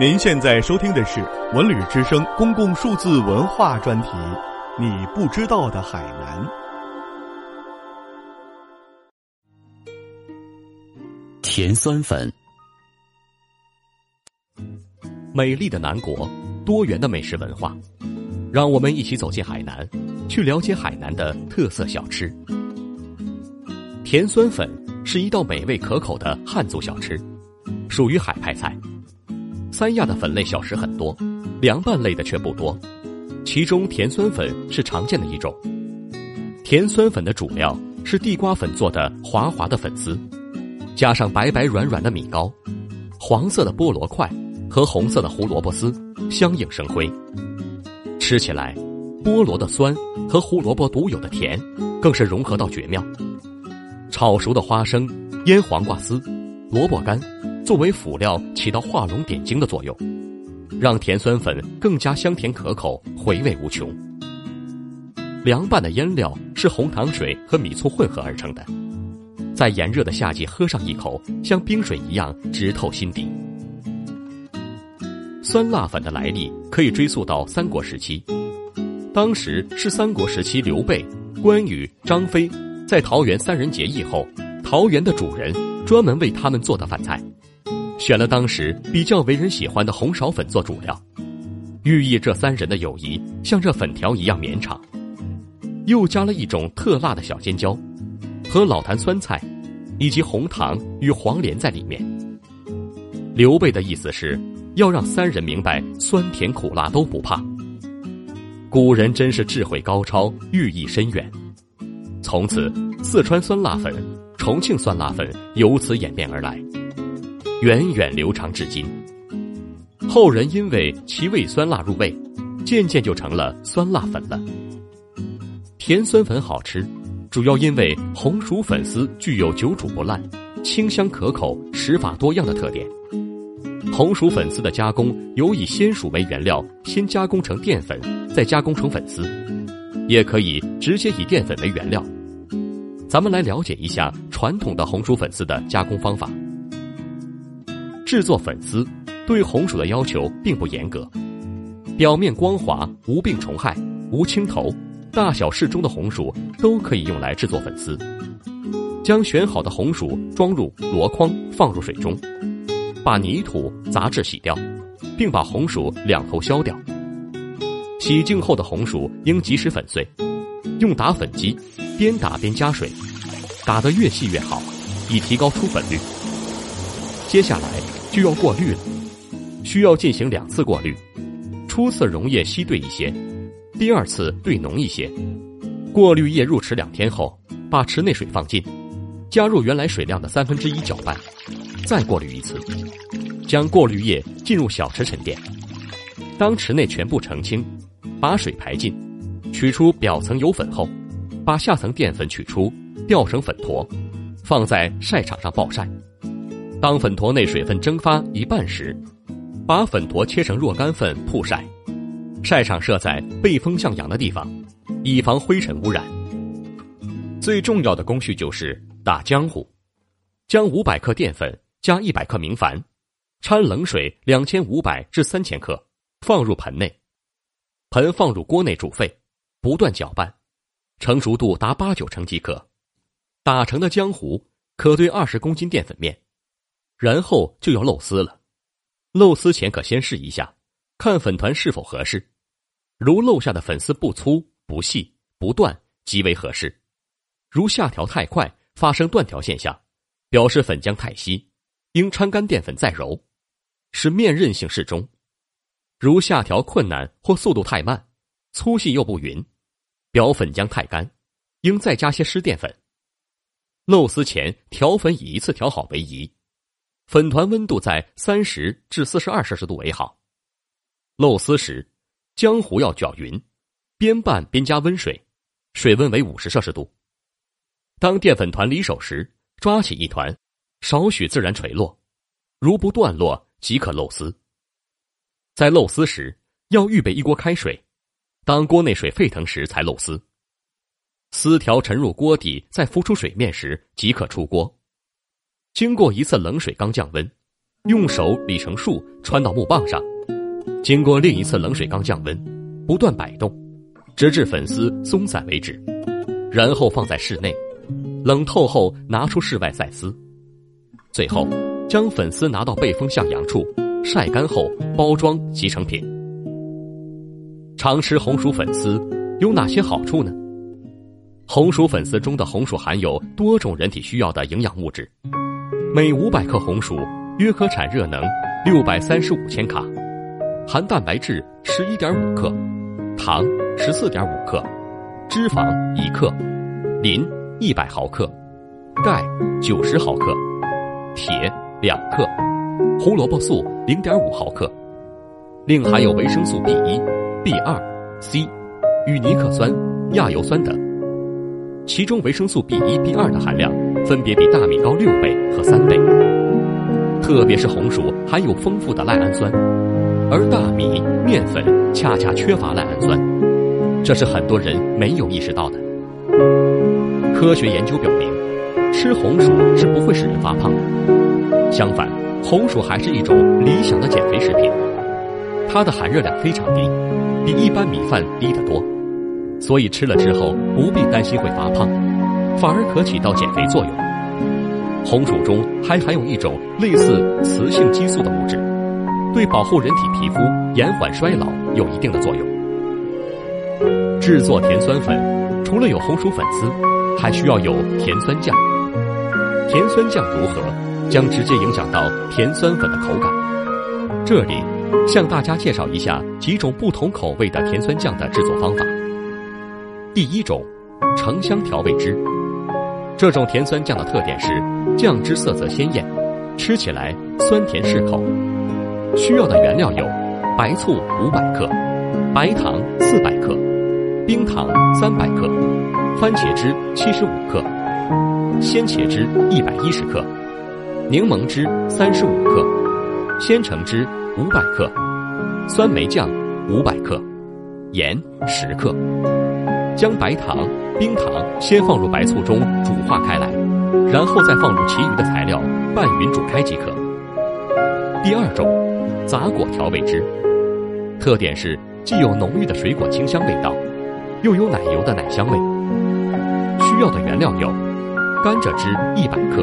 您现在收听的是文旅之声公共数字文化专题《你不知道的海南》。甜酸粉，美丽的南国，多元的美食文化，让我们一起走进海南，去了解海南的特色小吃。甜酸粉是一道美味可口的汉族小吃，属于海派菜。三亚的粉类小食很多，凉拌类的却不多，其中甜酸粉是常见的一种。甜酸粉的主料是地瓜粉做的滑滑的粉丝，加上白白软软的米糕，黄色的菠萝块和红色的胡萝卜丝相映生辉。吃起来，菠萝的酸和胡萝卜独有的甜更是融合到绝妙。炒熟的花生、腌黄瓜丝、萝卜干。作为辅料，起到画龙点睛的作用，让甜酸粉更加香甜可口，回味无穷。凉拌的腌料是红糖水和米醋混合而成的，在炎热的夏季喝上一口，像冰水一样直透心底。酸辣粉的来历可以追溯到三国时期，当时是三国时期刘备、关羽、张飞在桃园三人结义后，桃园的主人专门为他们做的饭菜。选了当时比较为人喜欢的红苕粉做主料，寓意这三人的友谊像这粉条一样绵长。又加了一种特辣的小尖椒，和老坛酸菜，以及红糖与黄连在里面。刘备的意思是要让三人明白酸甜苦辣都不怕。古人真是智慧高超，寓意深远。从此，四川酸辣粉、重庆酸辣粉由此演变而来。源远流长至今，后人因为其味酸辣入味，渐渐就成了酸辣粉了。甜酸粉好吃，主要因为红薯粉丝具有久煮不烂、清香可口、食法多样的特点。红薯粉丝的加工有以鲜薯为原料，先加工成淀粉，再加工成粉丝，也可以直接以淀粉为原料。咱们来了解一下传统的红薯粉丝的加工方法。制作粉丝对红薯的要求并不严格，表面光滑、无病虫害、无青头，大小适中的红薯都可以用来制作粉丝。将选好的红薯装入箩筐，放入水中，把泥土、杂质洗掉，并把红薯两头削掉。洗净后的红薯应及时粉碎，用打粉机边打边加水，打得越细越好，以提高出粉率。接下来。就要过滤了，需要进行两次过滤，初次溶液稀兑一些，第二次兑浓一些。过滤液入池两天后，把池内水放尽，加入原来水量的三分之一搅拌，再过滤一次，将过滤液进入小池沉淀。当池内全部澄清，把水排尽，取出表层油粉后，把下层淀粉取出，调成粉坨，放在晒场上暴晒。当粉坨内水分蒸发一半时，把粉坨切成若干份曝晒，晒场设在背风向阳的地方，以防灰尘污染。最重要的工序就是打浆糊，将五百克淀粉加一百克明矾，掺冷水两千五百至三千克，放入盆内，盆放入锅内煮沸，不断搅拌，成熟度达八九成即可。打成的浆糊可兑二十公斤淀粉面。然后就要漏丝了，漏丝前可先试一下，看粉团是否合适。如漏下的粉丝不粗不细不断，极为合适；如下调太快，发生断条现象，表示粉浆太稀，应掺干淀粉再揉，使面韧性适中。如下调困难或速度太慢，粗细又不匀，表粉浆太干，应再加些湿淀粉。漏丝前调粉以一次调好为宜。粉团温度在三十至四十二摄氏度为好。漏丝时，浆糊要搅匀，边拌边加温水，水温为五十摄氏度。当淀粉团离手时，抓起一团，少许自然垂落，如不断落即可漏丝。在漏丝时，要预备一锅开水，当锅内水沸腾时才漏丝。丝条沉入锅底，再浮出水面时即可出锅。经过一次冷水缸降温，用手理成束，穿到木棒上，经过另一次冷水缸降温，不断摆动，直至粉丝松散为止，然后放在室内，冷透后拿出室外再撕。最后，将粉丝拿到背风向阳处晒干后包装即成品。常吃红薯粉丝有哪些好处呢？红薯粉丝中的红薯含有多种人体需要的营养物质，每五百克红薯约可产热能六百三十五千卡，含蛋白质十一点五克，糖十四点五克，脂肪一克，磷一百毫克，钙九十毫克，铁两克，胡萝卜素零点五毫克，另含有维生素 B 一、B 二、C、与尼克酸、亚油酸等。其中维生素 B 一、B 二的含量分别比大米高六倍三倍，特别是红薯含有丰富的赖氨酸，而大米、面粉恰恰缺乏赖氨酸，这是很多人没有意识到的。科学研究表明，吃红薯是不会使人发胖的，相反，红薯还是一种理想的减肥食品，它的含热量非常低，比一般米饭低得多。所以吃了之后不必担心会发胖，反而可起到减肥作用。红薯中还含有一种类似雌性激素的物质，对保护人体皮肤、延缓衰老有一定的作用。制作甜酸粉，除了有红薯粉丝，还需要有甜酸酱。甜酸酱如何，将直接影响到甜酸粉的口感。这里向大家介绍一下几种不同口味的甜酸酱的制作方法。第一种，橙香调味汁。这种甜酸酱的特点是酱汁色泽鲜艳，吃起来酸甜适口。需要的原料有：白醋五百克，白糖四百克，冰糖三百克，番茄汁七十五克，鲜茄汁一百一十克，柠檬汁三十五克，鲜橙汁五百克，酸梅酱五百克，盐十克。将白糖、冰糖先放入白醋中煮化开来，然后再放入其余的材料拌匀煮开即可。第二种，杂果调味汁，特点是既有浓郁的水果清香味道，又有奶油的奶香味。需要的原料有：甘蔗汁一百克，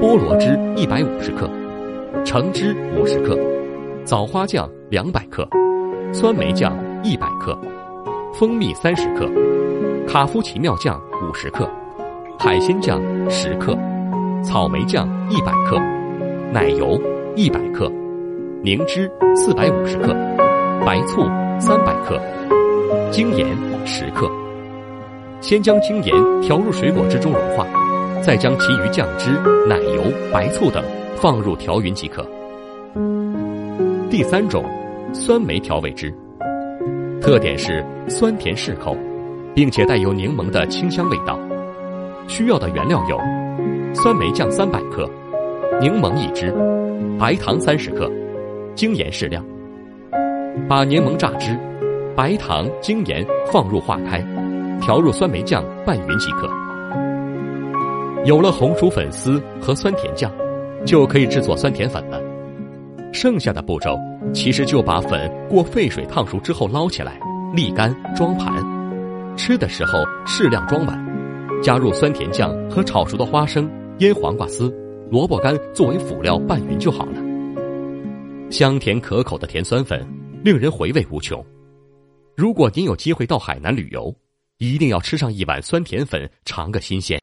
菠萝汁一百五十克，橙汁五十克，枣花酱两百克，酸梅酱一百克。蜂蜜三十克，卡夫奇妙酱五十克，海鲜酱十克，草莓酱一百克，奶油一百克，凝脂四百五十克，白醋三百克，精盐十克。先将精盐调入水果汁中融化，再将其余酱汁、奶油、白醋等放入调匀即可。第三种，酸梅调味汁。特点是酸甜适口，并且带有柠檬的清香味道。需要的原料有：酸梅酱三百克，柠檬一支，白糖三十克，精盐适量。把柠檬榨汁、白糖、精盐放入化开，调入酸梅酱拌匀即可。有了红薯粉丝和酸甜酱，就可以制作酸甜粉了。剩下的步骤。其实就把粉过沸水烫熟之后捞起来，沥干装盘，吃的时候适量装满，加入酸甜酱和炒熟的花生、腌黄瓜丝、萝卜干作为辅料拌匀就好了。香甜可口的甜酸粉，令人回味无穷。如果您有机会到海南旅游，一定要吃上一碗酸甜粉，尝个新鲜。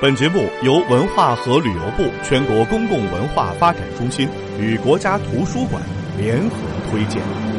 本节目由文化和旅游部全国公共文化发展中心与国家图书馆联合推荐。